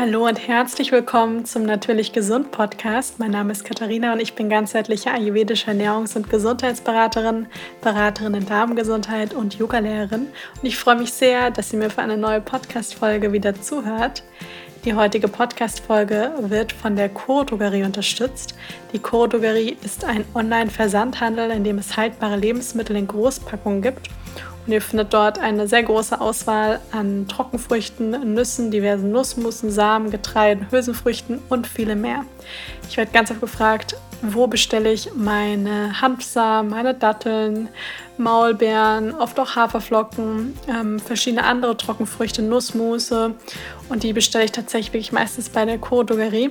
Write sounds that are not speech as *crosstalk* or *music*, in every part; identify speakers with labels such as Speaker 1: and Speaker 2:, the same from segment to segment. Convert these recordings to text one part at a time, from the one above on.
Speaker 1: Hallo und herzlich willkommen zum Natürlich Gesund Podcast. Mein Name ist Katharina und ich bin ganzheitliche ayurvedische Ernährungs- und Gesundheitsberaterin, Beraterin in Darmgesundheit und Yogalehrerin. Und ich freue mich sehr, dass ihr mir für eine neue Podcast-Folge wieder zuhört. Die heutige Podcast-Folge wird von der Choro Drogerie unterstützt. Die Choro Drogerie ist ein Online-Versandhandel, in dem es haltbare Lebensmittel in Großpackungen gibt und ihr findet dort eine sehr große Auswahl an Trockenfrüchten, Nüssen, diversen Nussmussen, Samen, Getreiden, Hülsenfrüchten und viele mehr. Ich werde ganz oft gefragt, wo bestelle ich meine Hanfsamen, meine Datteln, Maulbeeren, oft auch Haferflocken, ähm, verschiedene andere Trockenfrüchte, Nussmusse und die bestelle ich tatsächlich wirklich meistens bei der Chordogerie,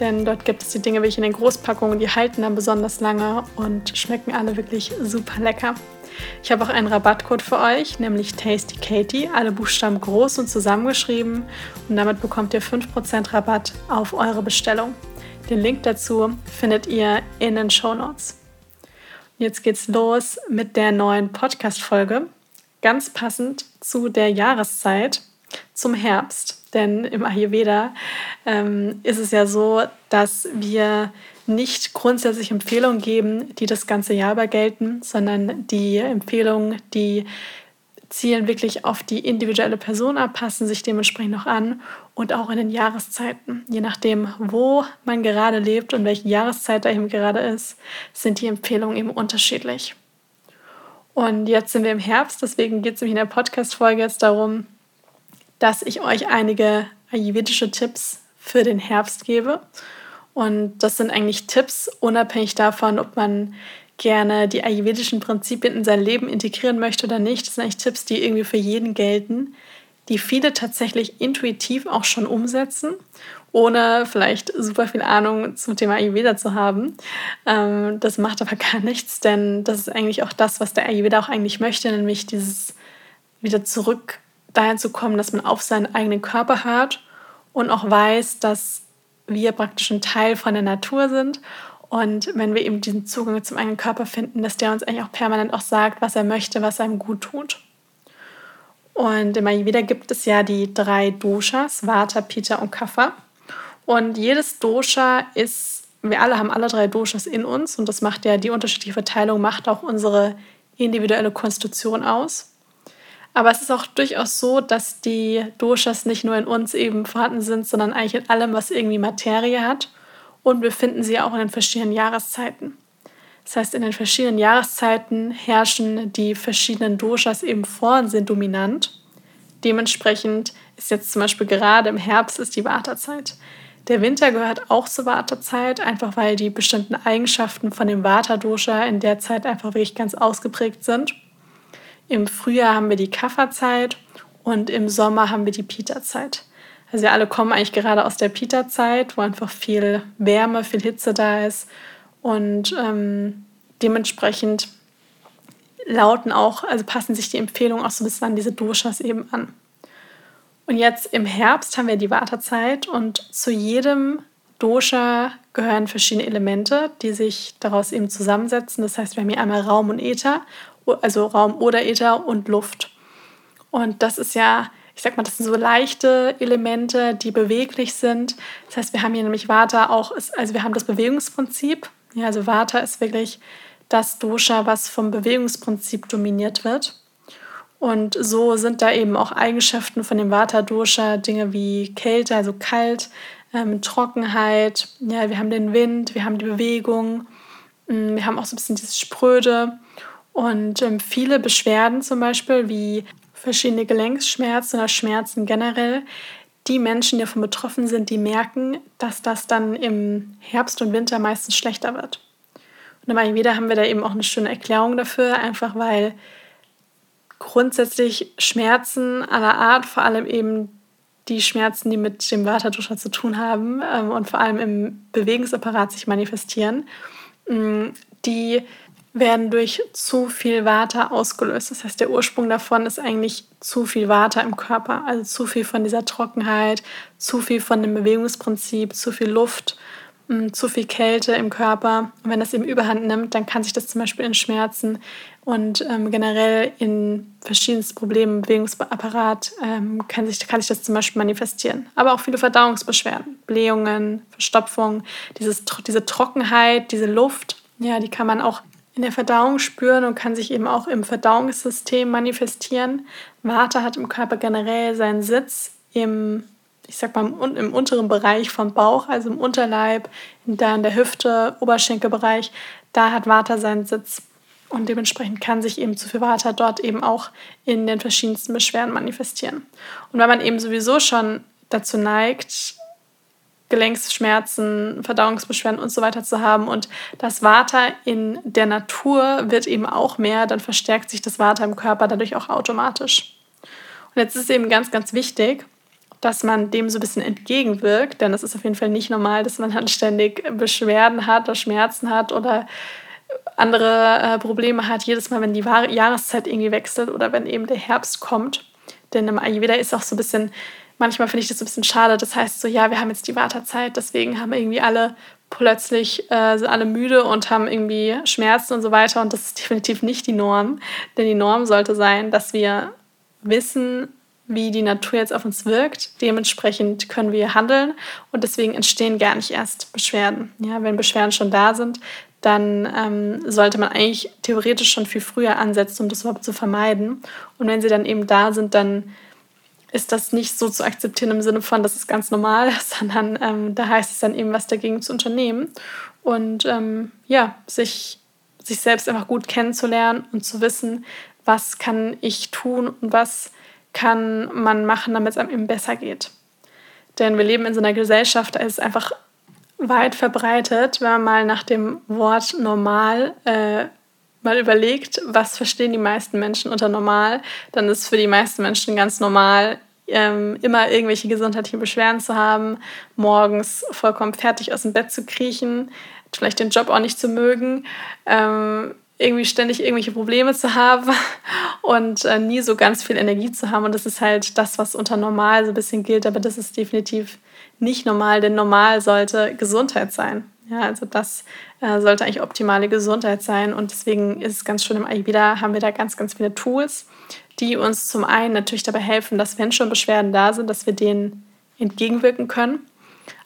Speaker 1: denn dort gibt es die Dinge wirklich in den Großpackungen, die halten dann besonders lange und schmecken alle wirklich super lecker. Ich habe auch einen Rabattcode für euch, nämlich Tasty Katie, alle Buchstaben groß und zusammengeschrieben und damit bekommt ihr 5% Rabatt auf eure Bestellung. Den Link dazu findet ihr in den Show Notes. Jetzt geht's los mit der neuen Podcast-Folge, ganz passend zu der Jahreszeit, zum Herbst. Denn im Ayurveda ähm, ist es ja so, dass wir nicht grundsätzlich Empfehlungen geben, die das ganze Jahr über gelten, sondern die Empfehlungen, die zielen wirklich auf die individuelle Person ab, passen sich dementsprechend noch an und auch in den Jahreszeiten. Je nachdem, wo man gerade lebt und welche Jahreszeit da eben gerade ist, sind die Empfehlungen eben unterschiedlich. Und jetzt sind wir im Herbst, deswegen geht es nämlich in der Podcast-Folge jetzt darum, dass ich euch einige ayurvedische Tipps für den Herbst gebe und das sind eigentlich Tipps, unabhängig davon, ob man gerne die ayurvedischen Prinzipien in sein Leben integrieren möchte oder nicht. Das sind eigentlich Tipps, die irgendwie für jeden gelten, die viele tatsächlich intuitiv auch schon umsetzen, ohne vielleicht super viel Ahnung zum Thema Ayurveda zu haben. Ähm, das macht aber *laughs* gar nichts, denn das ist eigentlich auch das, was der Ayurveda auch eigentlich möchte, nämlich dieses wieder zurück dahin zu kommen, dass man auf seinen eigenen Körper hört und auch weiß, dass wir praktisch ein Teil von der Natur sind. Und wenn wir eben diesen Zugang zum eigenen Körper finden, dass der uns eigentlich auch permanent auch sagt, was er möchte, was einem gut tut. Und im Ayurveda gibt es ja die drei Doshas, Vata, Pitta und Kapha. Und jedes Dosha ist, wir alle haben alle drei Doshas in uns und das macht ja die unterschiedliche Verteilung, macht auch unsere individuelle Konstitution aus. Aber es ist auch durchaus so, dass die Doshas nicht nur in uns eben vorhanden sind, sondern eigentlich in allem, was irgendwie Materie hat. Und wir finden sie auch in den verschiedenen Jahreszeiten. Das heißt, in den verschiedenen Jahreszeiten herrschen die verschiedenen Doshas eben vor und sind dominant. Dementsprechend ist jetzt zum Beispiel gerade im Herbst ist die Wartezeit. Der Winter gehört auch zur Wartezeit, einfach weil die bestimmten Eigenschaften von dem Vata-Dosha in der Zeit einfach wirklich ganz ausgeprägt sind. Im Frühjahr haben wir die Kafferzeit und im Sommer haben wir die Pita-Zeit. Also wir alle kommen eigentlich gerade aus der Pita-Zeit, wo einfach viel Wärme, viel Hitze da ist und ähm, dementsprechend lauten auch, also passen sich die Empfehlungen auch so ein bisschen an diese Doshas eben an. Und jetzt im Herbst haben wir die Wartezeit und zu jedem Dosha gehören verschiedene Elemente, die sich daraus eben zusammensetzen. Das heißt, wir haben hier einmal Raum und Äther also Raum oder Äther und Luft. Und das ist ja, ich sag mal, das sind so leichte Elemente, die beweglich sind. Das heißt, wir haben hier nämlich Vata auch, also wir haben das Bewegungsprinzip. Ja, also Vata ist wirklich das Dosha, was vom Bewegungsprinzip dominiert wird. Und so sind da eben auch Eigenschaften von dem Vata-Dosha, Dinge wie Kälte, also kalt, ähm, Trockenheit, ja, wir haben den Wind, wir haben die Bewegung, mm, wir haben auch so ein bisschen dieses Spröde und ähm, viele Beschwerden zum Beispiel wie verschiedene Gelenksschmerzen oder Schmerzen generell, die Menschen, die davon betroffen sind, die merken, dass das dann im Herbst und Winter meistens schlechter wird. Und im Ayurveda haben wir da eben auch eine schöne Erklärung dafür, einfach weil grundsätzlich Schmerzen aller Art, vor allem eben die Schmerzen, die mit dem Vata zu tun haben ähm, und vor allem im Bewegungsapparat sich manifestieren, mm, die werden durch zu viel Vata ausgelöst. Das heißt, der Ursprung davon ist eigentlich zu viel Vata im Körper, also zu viel von dieser Trockenheit, zu viel von dem Bewegungsprinzip, zu viel Luft mm, zu viel Kälte im Körper. Und wenn das eben überhand nimmt, dann kann sich das zum Beispiel in Schmerzen und ähm, generell in verschiedensten Problemen im Bewegungsapparat ähm, kann, sich, kann sich das zum Beispiel manifestieren. Aber auch viele Verdauungsbeschwerden, Blähungen, Verstopfung, dieses, diese Trockenheit, diese Luft, ja, die kann man auch in der Verdauung spüren und kann sich eben auch im Verdauungssystem manifestieren. Vata hat im Körper generell seinen Sitz im ich sag mal, im, unteren Bereich vom Bauch, also im Unterleib, da in der Hüfte, Oberschenkelbereich, da hat Vata seinen Sitz. Und dementsprechend kann sich eben zu viel Vata dort eben auch in den verschiedensten Beschwerden manifestieren. Und wenn man eben sowieso schon dazu neigt, Gelenksschmerzen, Verdauungsbeschwerden und so weiter zu haben und das Vata in der Natur wird eben auch mehr, dann verstärkt sich das Vata im Körper dadurch auch automatisch. Und jetzt ist eben ganz, ganz wichtig, dass man dem so ein bisschen entgegenwirkt, denn es ist auf jeden Fall nicht normal, dass man dann ständig Beschwerden hat oder Schmerzen hat oder andere äh, Probleme hat, jedes Mal, wenn die Jahreszeit irgendwie wechselt oder wenn eben der Herbst kommt. Denn im Ayurveda ist auch so ein bisschen, manchmal finde ich das ein bisschen schade, das heißt so, ja, wir haben jetzt die Wartezeit, deswegen haben irgendwie alle plötzlich äh, sind alle müde und haben irgendwie Schmerzen und so weiter und das ist definitiv nicht die Norm, denn die Norm sollte sein, dass wir wissen, wie die Natur jetzt auf uns wirkt. Dementsprechend können wir handeln und deswegen entstehen gar nicht erst Beschwerden. Ja, wenn Beschwerden schon da sind, dann ähm, sollte man eigentlich theoretisch schon viel früher ansetzen, um das überhaupt zu vermeiden. Und wenn sie dann eben da sind, dann ist das nicht so zu akzeptieren im Sinne von, das ist ganz normal, *laughs* sondern ähm, da heißt es dann eben, was dagegen zu unternehmen und ähm, ja, sich, sich selbst einfach gut kennenzulernen und zu wissen, was kann ich tun und was kann man machen, damit es einem eben besser geht. Denn wir leben in so einer Gesellschaft, da ist es einfach weit verbreitet, wenn man mal nach dem Wort normal äh, mal überlegt, was verstehen die meisten Menschen unter normal, dann ist für die meisten Menschen ganz normal, ähm, immer irgendwelche gesundheitlichen Beschwerden zu haben, morgens vollkommen fertig aus dem Bett zu kriechen, vielleicht den Job auch nicht zu mögen, ähm, irgendwie ständig irgendwelche Probleme zu haben *laughs* und äh, nie so ganz viel Energie zu haben. Und das ist halt das, was unter normal so ein bisschen gilt, aber das ist definitiv nicht normal, denn normal sollte Gesundheit sein. Ja, also das äh, sollte eigentlich optimale Gesundheit sein. Und deswegen ist es ganz schön im Ayurveda, haben wir da ganz, ganz viele Tools, die uns zum einen natürlich dabei helfen, dass wenn schon Beschwerden da sind, dass wir denen entgegenwirken können,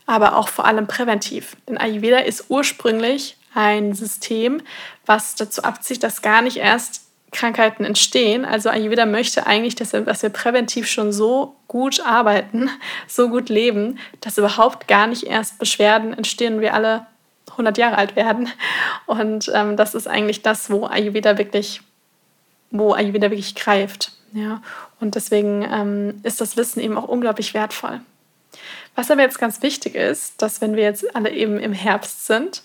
Speaker 1: aber auch vor allem präventiv. Denn Ayurveda ist ursprünglich ein System, was dazu abzieht, dass gar nicht erst Krankheiten entstehen. Also Ayurveda möchte eigentlich, dass wir, dass wir präventiv schon so gut arbeiten, *laughs* so gut leben, dass überhaupt gar nicht erst Beschwerden entstehen und wir alle 100 Jahre alt werden. Und ähm, das ist eigentlich das, wo Ayurveda wirklich, wo Ayurveda wirklich greift. Ja? Und deswegen ähm, ist das Wissen eben auch unglaublich wertvoll. Was aber jetzt ganz wichtig ist, dass wenn wir jetzt alle eben im Herbst sind,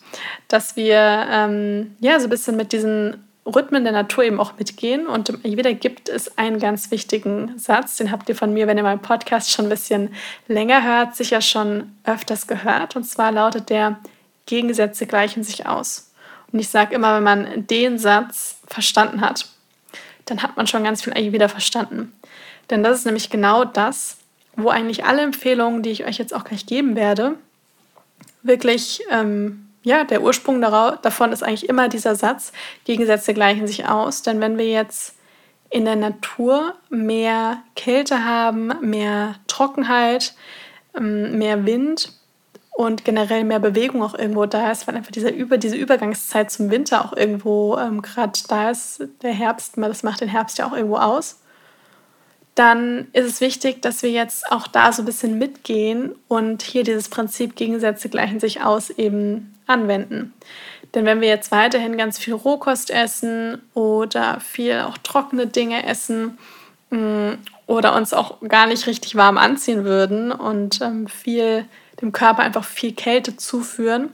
Speaker 1: dass wir ähm, ja so ein bisschen mit diesen Rhythmen der Natur eben auch mitgehen. Und Ayurveda gibt es einen ganz wichtigen Satz, den habt ihr von mir, wenn ihr meinen Podcast schon ein bisschen länger hört, sicher schon öfters gehört. Und zwar lautet der, Gegensätze gleichen sich aus. Und ich sage immer, wenn man den Satz verstanden hat, dann hat man schon ganz viel Ayurveda verstanden. Denn das ist nämlich genau das, wo eigentlich alle Empfehlungen, die ich euch jetzt auch gleich geben werde, wirklich, ähm, ja, der Ursprung davon ist eigentlich immer dieser Satz, Gegensätze gleichen sich aus. Denn wenn wir jetzt in der Natur mehr Kälte haben, mehr Trockenheit, ähm, mehr Wind und generell mehr Bewegung auch irgendwo da ist, weil einfach dieser Über, diese Übergangszeit zum Winter auch irgendwo ähm, gerade da ist, der Herbst, das macht den Herbst ja auch irgendwo aus dann ist es wichtig, dass wir jetzt auch da so ein bisschen mitgehen und hier dieses Prinzip Gegensätze gleichen sich aus eben anwenden. Denn wenn wir jetzt weiterhin ganz viel Rohkost essen oder viel auch trockene Dinge essen mm, oder uns auch gar nicht richtig warm anziehen würden und ähm, viel dem Körper einfach viel Kälte zuführen,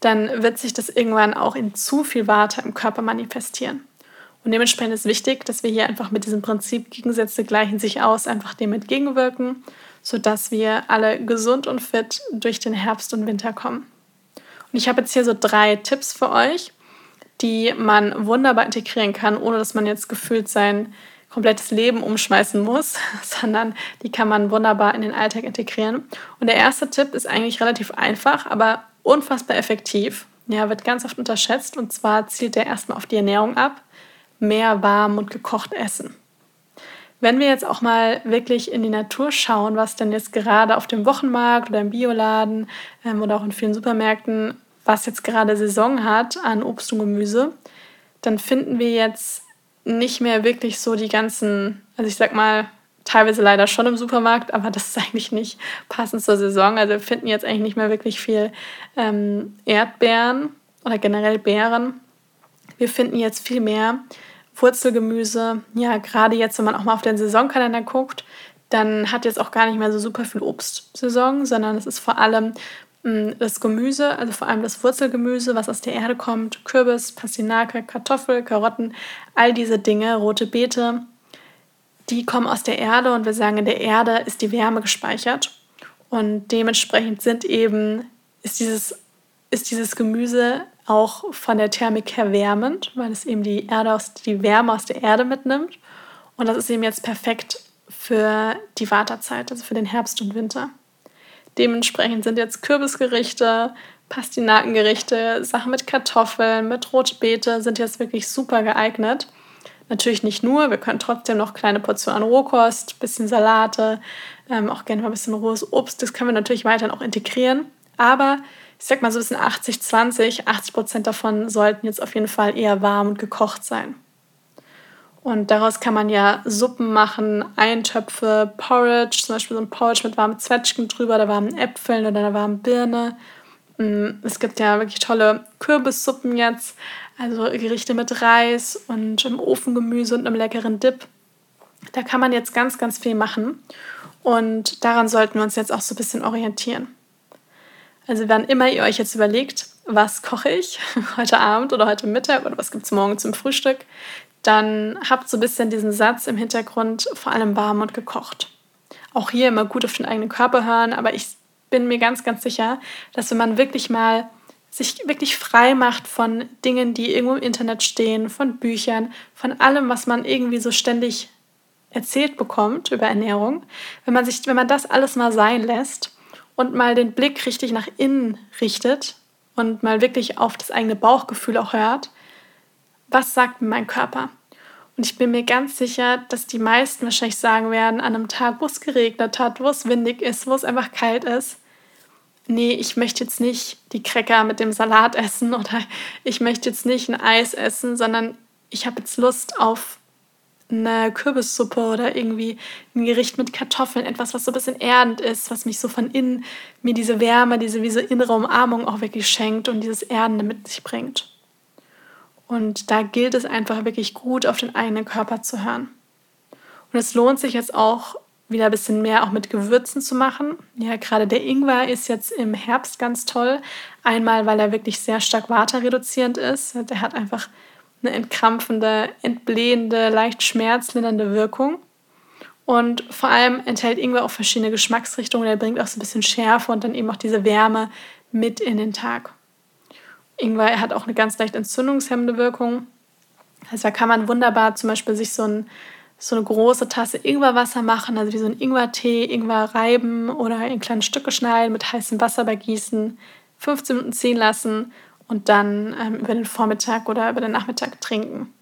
Speaker 1: dann wird sich das irgendwann auch in zu viel Warte im Körper manifestieren. Und dementsprechend ist wichtig, dass wir hier einfach mit diesem Prinzip Gegensätze gleichen sich aus, einfach dem entgegenwirken, sodass wir alle gesund und fit durch den Herbst und Winter kommen. Und ich habe jetzt hier so drei Tipps für euch, die man wunderbar integrieren kann, ohne dass man jetzt gefühlt sein komplettes Leben umschmeißen muss, *laughs* sondern die kann man wunderbar in den Alltag integrieren. Und der erste Tipp ist eigentlich relativ einfach, aber unfassbar effektiv. Ja, wird ganz oft unterschätzt und zwar zielt er erstmal auf die Ernährung ab. Mehr warm und gekocht essen. Wenn wir jetzt auch mal wirklich in die Natur schauen, was denn jetzt gerade auf dem Wochenmarkt oder im Bioladen ähm, oder auch in vielen Supermärkten, was jetzt gerade Saison hat an Obst und Gemüse, dann finden wir jetzt nicht mehr wirklich so die ganzen, also ich sag mal, teilweise leider schon im Supermarkt, aber das ist *laughs* eigentlich nicht passend zur Saison. Also wir finden jetzt eigentlich nicht mehr wirklich viel ähm, Erdbeeren oder generell Beeren. Wir finden jetzt viel mehr Wurzelgemüse. Ja, gerade jetzt, wenn man auch mal auf den Saisonkalender guckt, dann hat jetzt auch gar nicht mehr so super viel Obstsaison, sondern es ist vor allem das Gemüse, also vor allem das Wurzelgemüse, was aus der Erde kommt, Kürbis, Pastinake, Kartoffel, Karotten, all diese Dinge, rote Beete, die kommen aus der Erde und wir sagen, in der Erde ist die Wärme gespeichert. Und dementsprechend sind eben, ist dieses, ist dieses Gemüse auch von der Thermik her wärmend, weil es eben die, Erde aus, die Wärme aus der Erde mitnimmt. Und das ist eben jetzt perfekt für die Wartezeit, also für den Herbst und Winter. Dementsprechend sind jetzt Kürbisgerichte, Pastinakengerichte, Sachen mit Kartoffeln, mit Rotbeete sind jetzt wirklich super geeignet. Natürlich nicht nur, wir können trotzdem noch kleine Portionen Rohkost, bisschen Salate, ähm, auch gerne mal ein bisschen rohes Obst, das können wir natürlich weiterhin auch integrieren. Aber ich sag mal so, es sind 80, 20, 80 Prozent davon sollten jetzt auf jeden Fall eher warm und gekocht sein. Und daraus kann man ja Suppen machen, Eintöpfe, Porridge, zum Beispiel so ein Porridge mit warmen Zwetschgen drüber, da warmen Äpfeln oder einer warmen Birne. Mm, es gibt ja wirklich tolle Kürbissuppen jetzt, also Gerichte mit Reis und im Ofengemüse und einem leckeren Dip. Da kann man jetzt ganz, ganz viel machen. Und daran sollten wir uns jetzt auch so ein bisschen orientieren. Also wann immer ihr euch jetzt überlegt, was koche ich *laughs* heute Abend oder heute Mittag oder was gibt es morgen zum Frühstück, dann habt so ein bisschen diesen Satz im Hintergrund, vor allem warm und gekocht. Auch hier immer gut auf den eigenen Körper hören, aber ich bin mir ganz, ganz sicher, dass wenn man wirklich mal sich wirklich frei macht von Dingen, die irgendwo im Internet stehen, von Büchern, von allem, was man irgendwie so ständig erzählt bekommt über Ernährung, wenn man sich, wenn man das alles mal sein lässt und mal den Blick richtig nach innen richtet und mal wirklich auf das eigene Bauchgefühl auch hört, was sagt mir mein Körper? Und ich bin mir ganz sicher, dass die meisten wahrscheinlich sagen werden, an einem Tag, wo es geregnet hat, wo es windig ist, wo es einfach kalt ist, nee, ich möchte jetzt nicht die Cracker mit dem Salat essen *laughs* oder ich möchte jetzt nicht ein Eis essen, sondern ich habe jetzt Lust auf eine Kürbissuppe oder irgendwie ein Gericht mit Kartoffeln, etwas, was so ein bisschen erdend ist, was mich so von innen, mir diese Wärme, diese wie so innere Umarmung auch wirklich schenkt und dieses Erdende mit sich bringt. Und da gilt es einfach wirklich gut, auf den eigenen Körper zu hören. Und es lohnt sich jetzt auch wieder ein bisschen mehr auch mit Gewürzen zu machen. Ja, gerade der Ingwer ist jetzt im Herbst ganz toll. Einmal, weil er wirklich sehr stark waterreduzierend ist. Der hat einfach eine entkrampfende, entblähende, leicht schmerzlindernde Wirkung. Und vor allem enthält Ingwer auch verschiedene Geschmacksrichtungen. Er bringt auch so ein bisschen Schärfe und dann eben auch diese Wärme mit in den Tag. Ingwer hat auch eine ganz leicht entzündungshemmende Wirkung. Also da kann man wunderbar zum Beispiel sich so, ein, so eine große Tasse Ingwerwasser machen, also wie so ein Ingwertee, Ingwer reiben oder in kleine Stücke schneiden, mit heißem Wasser begießen, 15 Minuten ziehen lassen und dann ähm, über den Vormittag oder über den Nachmittag trinken.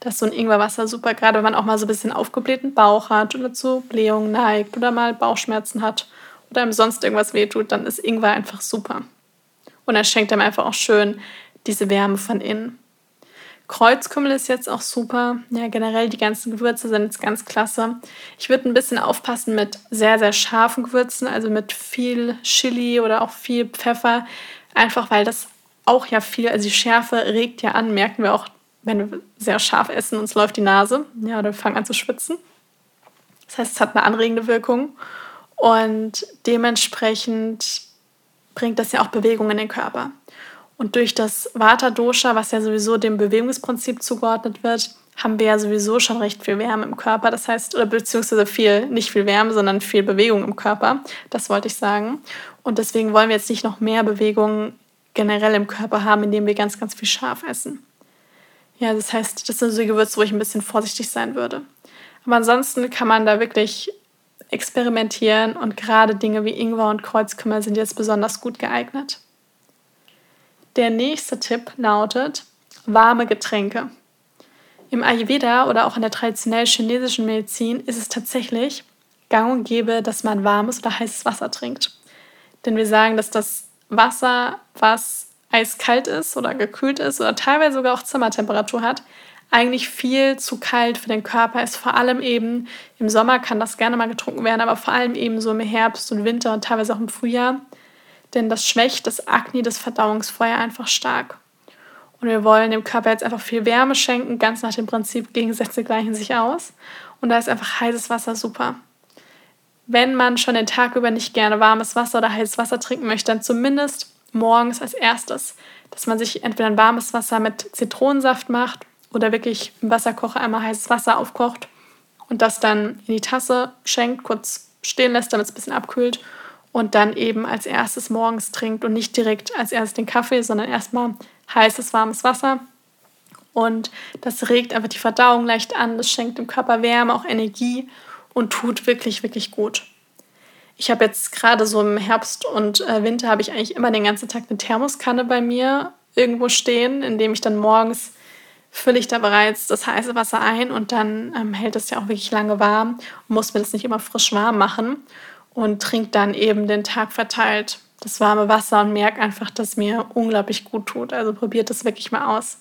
Speaker 1: Das ist so ein Ingwerwasser super, gerade wenn man auch mal so ein bisschen aufgeblähten Bauch hat oder zu Blähungen neigt oder mal Bauchschmerzen hat oder ihm sonst irgendwas wehtut, dann ist Ingwer einfach super. Und er schenkt einem einfach auch schön diese Wärme von innen. Kreuzkümmel ist jetzt auch super. Ja, generell die ganzen Gewürze sind jetzt ganz klasse. Ich würde ein bisschen aufpassen mit sehr, sehr scharfen Gewürzen, also mit viel Chili oder auch viel Pfeffer. Einfach weil das auch ja viel, also die Schärfe regt ja an, merken wir auch, wenn wir sehr scharf essen, uns läuft die Nase, ja, oder wir fangen an zu schwitzen. Das heißt, es hat eine anregende Wirkung und dementsprechend bringt das ja auch Bewegung in den Körper. Und durch das Vata-Dosha, was ja sowieso dem Bewegungsprinzip zugeordnet wird, haben wir ja sowieso schon recht viel Wärme im Körper. Das heißt, oder beziehungsweise viel, nicht viel Wärme, sondern viel Bewegung im Körper. Das wollte ich sagen. Und deswegen wollen wir jetzt nicht noch mehr Bewegung generell im Körper haben, indem wir ganz, ganz viel scharf essen. Ja, das heißt, das sind so Gewürze, wo ich ein bisschen vorsichtig sein würde. Aber ansonsten kann man da wirklich experimentieren und gerade Dinge wie Ingwer und Kreuzkümmel sind jetzt besonders gut geeignet. Der nächste Tipp lautet warme Getränke. Im Ayurveda oder auch in der traditionell chinesischen Medizin ist es tatsächlich gang und gäbe, dass man warmes oder heißes Wasser trinkt. Denn wir sagen, dass das Wasser, was eiskalt ist oder gekühlt ist oder teilweise sogar auch Zimmertemperatur hat, eigentlich viel zu kalt für den Körper ist. Vor allem eben im Sommer kann das gerne mal getrunken werden, aber vor allem eben so im Herbst und Winter und teilweise auch im Frühjahr. Denn das schwächt das Akne, das Verdauungsfeuer einfach stark. Und wir wollen dem Körper jetzt einfach viel Wärme schenken, ganz nach dem Prinzip Gegensätze gleichen sich aus. Und da ist einfach heißes Wasser super. Wenn man schon den Tag über nicht gerne warmes Wasser oder heißes Wasser trinken möchte, dann zumindest morgens als erstes, dass man sich entweder ein warmes Wasser mit Zitronensaft macht oder wirklich im Wasserkocher einmal heißes Wasser aufkocht und das dann in die Tasse schenkt, kurz stehen lässt, damit es ein bisschen abkühlt und dann eben als erstes morgens trinkt und nicht direkt als erstes den Kaffee, sondern erstmal heißes, warmes Wasser. Und das regt einfach die Verdauung leicht an, das schenkt dem Körper Wärme, auch Energie und tut wirklich, wirklich gut. Ich habe jetzt gerade so im Herbst und äh, Winter habe ich eigentlich immer den ganzen Tag eine Thermoskanne bei mir irgendwo stehen, in dem ich dann morgens fülle ich da bereits das heiße Wasser ein und dann ähm, hält es ja auch wirklich lange warm und muss mir das nicht immer frisch warm machen und trinke dann eben den Tag verteilt das warme Wasser und merke einfach, dass mir unglaublich gut tut. Also probiert das wirklich mal aus.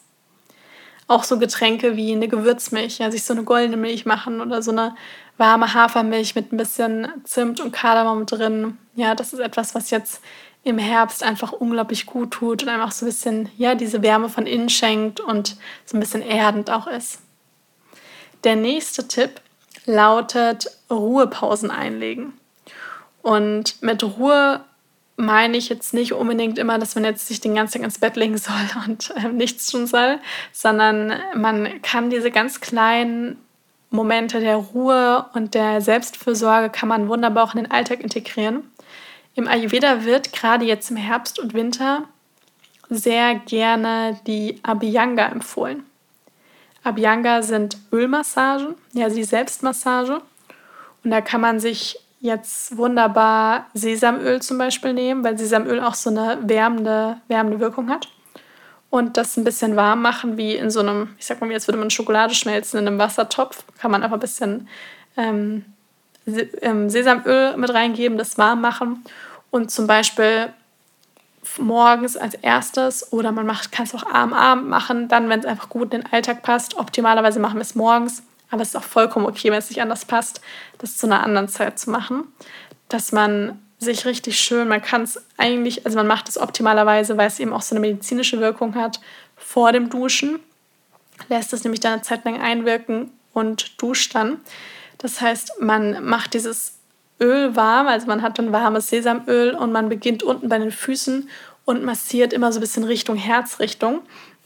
Speaker 1: Auch so Getränke wie eine Gewürzmilch, ja, sich so eine goldene Milch machen oder so eine warme Hafermilch mit ein bisschen Zimt und Kardamom drin. Ja, das ist etwas, was jetzt im Herbst einfach unglaublich gut tut und einfach so ein bisschen, ja, diese Wärme von innen schenkt und so ein bisschen erdend auch ist. Der nächste Tipp lautet Ruhepausen einlegen. Und mit Ruhe meine ich jetzt nicht unbedingt immer, dass man jetzt sich den ganzen Tag ins Bett legen soll *laughs* und äh, nichts tun soll, sondern man kann diese ganz kleinen Momente der Ruhe und der Selbstfürsorge kann man wunderbar auch in den Alltag integrieren. Im Ayurveda wird gerade jetzt im Herbst und Winter sehr gerne die Abhyanga empfohlen. Abhyanga sind Ölmassagen, ja, also die Selbstmassage. Und da kann man sich jetzt wunderbar Sesamöl zum Beispiel nehmen, weil Sesamöl auch so eine wärmende, wärmende Wirkung hat. Und das ein bisschen warm machen, wie in so einem, ich sag mal, jetzt würde man Schokolade schmelzen in einem Wassertopf. Kann man einfach ein bisschen ähm, Sesamöl mit reingeben, das warm machen. Und zum Beispiel morgens als erstes oder man kann es auch am Abend machen, dann, wenn es einfach gut in den Alltag passt. Optimalerweise machen wir es morgens aber es ist auch vollkommen okay, wenn es nicht anders passt, das zu einer anderen Zeit zu machen. Dass man sich richtig schön, man kann es eigentlich, also man macht es optimalerweise, weil es eben auch so eine medizinische Wirkung hat, vor dem Duschen. Lässt es nämlich dann eine Zeit lang einwirken und duscht dann. Das heißt, man macht dieses Öl warm, also man hat dann warmes Sesamöl und man beginnt unten bei den Füßen und massiert immer so ein bisschen Richtung Herzrichtung.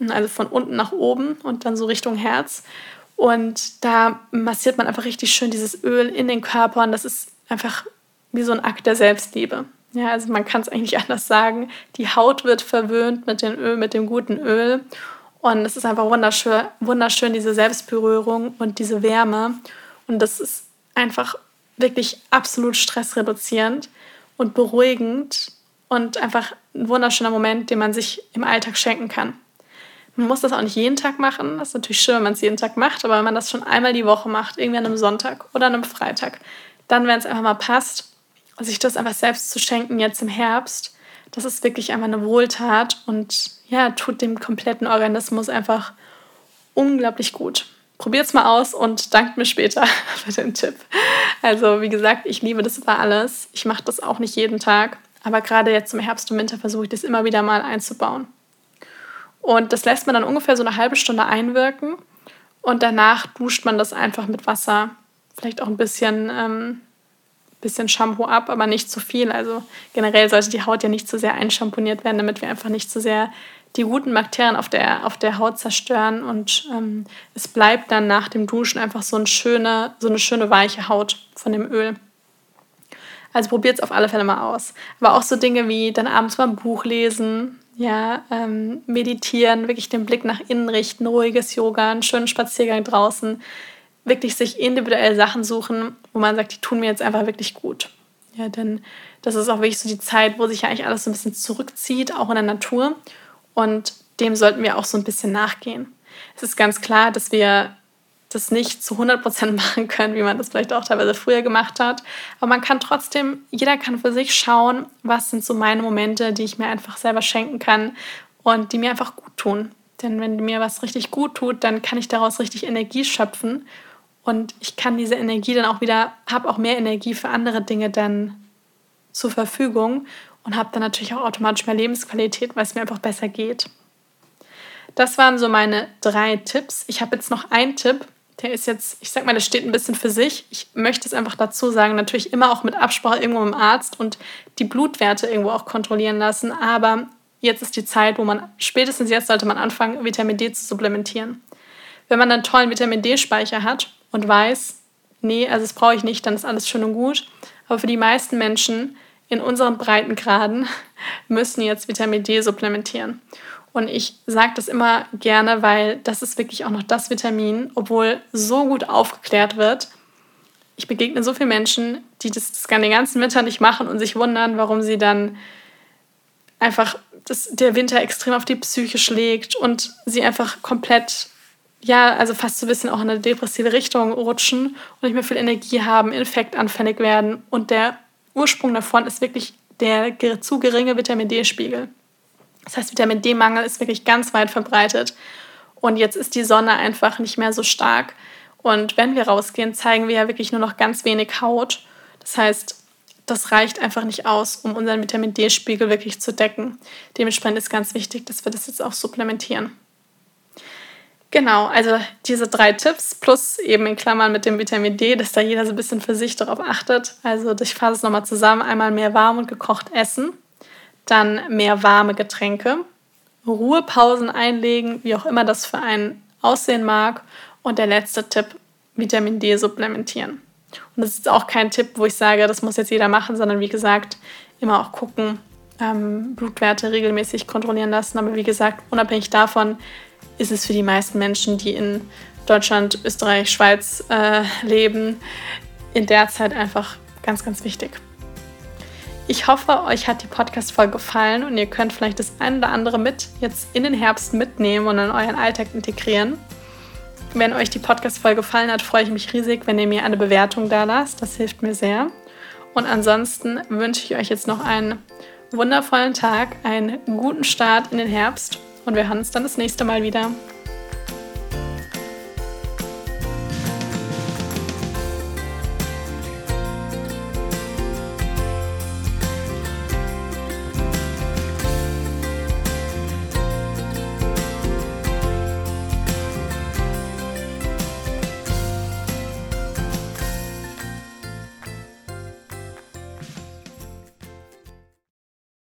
Speaker 1: Also von unten nach oben und dann so Richtung Herz. Und da massiert man einfach richtig schön dieses Öl in den Körper und das ist einfach wie so ein Akt der Selbstliebe. Ja, also man kann es eigentlich *laughs* anders sagen. Die Haut wird verwöhnt mit dem Öl, mit dem guten Öl. Und es ist einfach wunderschön, wunderschön, diese Selbstberührung und diese Wärme. Und das ist einfach wirklich absolut stressreduzierend und beruhigend und einfach ein wunderschöner Moment, den man sich im Alltag schenken kann. Man muss das auch nicht jeden Tag machen. Das ist natürlich schön, wenn man es jeden Tag macht, aber wenn man das schon einmal die Woche macht, irgendwie an einem Sonntag oder an einem Freitag, dann, wenn es einfach mal passt, sich das einfach selbst zu schenken jetzt im Herbst, das ist wirklich einfach eine Wohltat und ja, tut dem kompletten Organismus einfach unglaublich gut. Probiert es mal aus und dankt mir später *laughs* für den Tipp. Also, wie gesagt, ich liebe das über alles. Ich mache das auch nicht jeden Tag, aber gerade jetzt im Herbst und Winter versuche ich das immer wieder mal einzubauen. Und das lässt man dann ungefähr so eine halbe Stunde einwirken. Und danach duscht man das einfach mit Wasser. Vielleicht auch ein bisschen, ähm, bisschen Shampoo ab, aber nicht zu viel. Also generell sollte die Haut ja nicht zu sehr einschamponiert werden, damit wir einfach nicht zu sehr die guten Bakterien auf der, auf der Haut zerstören. Und ähm, es bleibt dann nach dem Duschen einfach so eine schöne, so eine schöne weiche Haut von dem Öl. Also probiert es auf alle Fälle mal aus. Aber auch so Dinge wie dann abends mal ein Buch lesen, ja, ähm, meditieren, wirklich den Blick nach innen richten, ruhiges Yoga, einen schönen Spaziergang draußen, wirklich sich individuell Sachen suchen, wo man sagt, die tun mir jetzt einfach wirklich gut. Ja, denn das ist auch wirklich so die Zeit, wo sich ja eigentlich alles so ein bisschen zurückzieht, auch in der Natur. Und dem sollten wir auch so ein bisschen nachgehen. Es ist ganz klar, dass wir das nicht zu 100% *laughs* machen können, wie man das vielleicht auch teilweise früher gemacht hat. Aber man kann trotzdem, jeder kann für sich schauen, was sind so meine Momente, die ich mir einfach selber schenken kann und die mir einfach gut tun. Denn wenn mir was richtig gut tut, dann kann ich daraus richtig Energie schöpfen und ich kann diese Energie dann auch wieder, habe auch mehr Energie für andere Dinge dann zur Verfügung und habe dann natürlich auch automatisch mehr Lebensqualität, weil es mir einfach besser geht. Das waren so meine drei Tipps. Ich habe jetzt noch einen Tipp, der ist jetzt, ich sag mal, der steht ein bisschen für sich. Ich möchte es einfach dazu sagen, natürlich immer auch mit Absprache irgendwo mit dem Arzt und die Blutwerte irgendwo auch kontrollieren lassen. Aber jetzt ist die Zeit, wo man, spätestens jetzt sollte man anfangen, Vitamin D zu supplementieren. Wenn man einen tollen Vitamin D-Speicher hat und weiß, nee, also das brauche ich nicht, dann ist alles schön und gut. Aber für die meisten Menschen in unseren Breitengraden *laughs* müssen jetzt Vitamin D supplementieren. Und ich sage das immer gerne, weil das ist wirklich auch noch das Vitamin, obwohl so gut aufgeklärt wird. Ich begegne so vielen Menschen, die das, das den ganzen Winter nicht machen und sich wundern, warum sie dann einfach das, der Winter extrem auf die Psyche schlägt und sie einfach komplett, ja, also fast so ein bisschen auch in eine depressive Richtung rutschen und nicht mehr viel Energie haben, infektanfällig werden. Und der Ursprung davon ist wirklich der zu geringe Vitamin D-Spiegel. Das heißt, Vitamin D-Mangel ist wirklich ganz weit verbreitet. Und jetzt ist die Sonne einfach nicht mehr so stark. Und wenn wir rausgehen, zeigen wir ja wirklich nur noch ganz wenig Haut. Das heißt, das reicht einfach nicht aus, um unseren Vitamin D-Spiegel wirklich zu decken. Dementsprechend ist ganz wichtig, dass wir das jetzt auch supplementieren. Genau, also diese drei Tipps plus eben in Klammern mit dem Vitamin D, dass da jeder so ein bisschen für sich darauf achtet. Also ich fasse es nochmal zusammen. Einmal mehr warm und gekocht essen dann mehr warme Getränke, Ruhepausen einlegen, wie auch immer das für einen aussehen mag. Und der letzte Tipp, Vitamin D supplementieren. Und das ist auch kein Tipp, wo ich sage, das muss jetzt jeder machen, sondern wie gesagt, immer auch gucken, ähm, Blutwerte regelmäßig kontrollieren lassen. Aber wie gesagt, unabhängig davon ist es für die meisten Menschen, die in Deutschland, Österreich, Schweiz äh, leben, in der Zeit einfach ganz, ganz wichtig. Ich hoffe, euch hat die Podcast-Folge gefallen und ihr könnt vielleicht das ein oder andere mit jetzt in den Herbst mitnehmen und in euren Alltag integrieren. Wenn euch die Podcast-Folge gefallen hat, freue ich mich riesig, wenn ihr mir eine Bewertung da lasst. Das hilft mir sehr. Und ansonsten wünsche ich euch jetzt noch einen wundervollen Tag, einen guten Start in den Herbst und wir hören uns dann das nächste Mal wieder.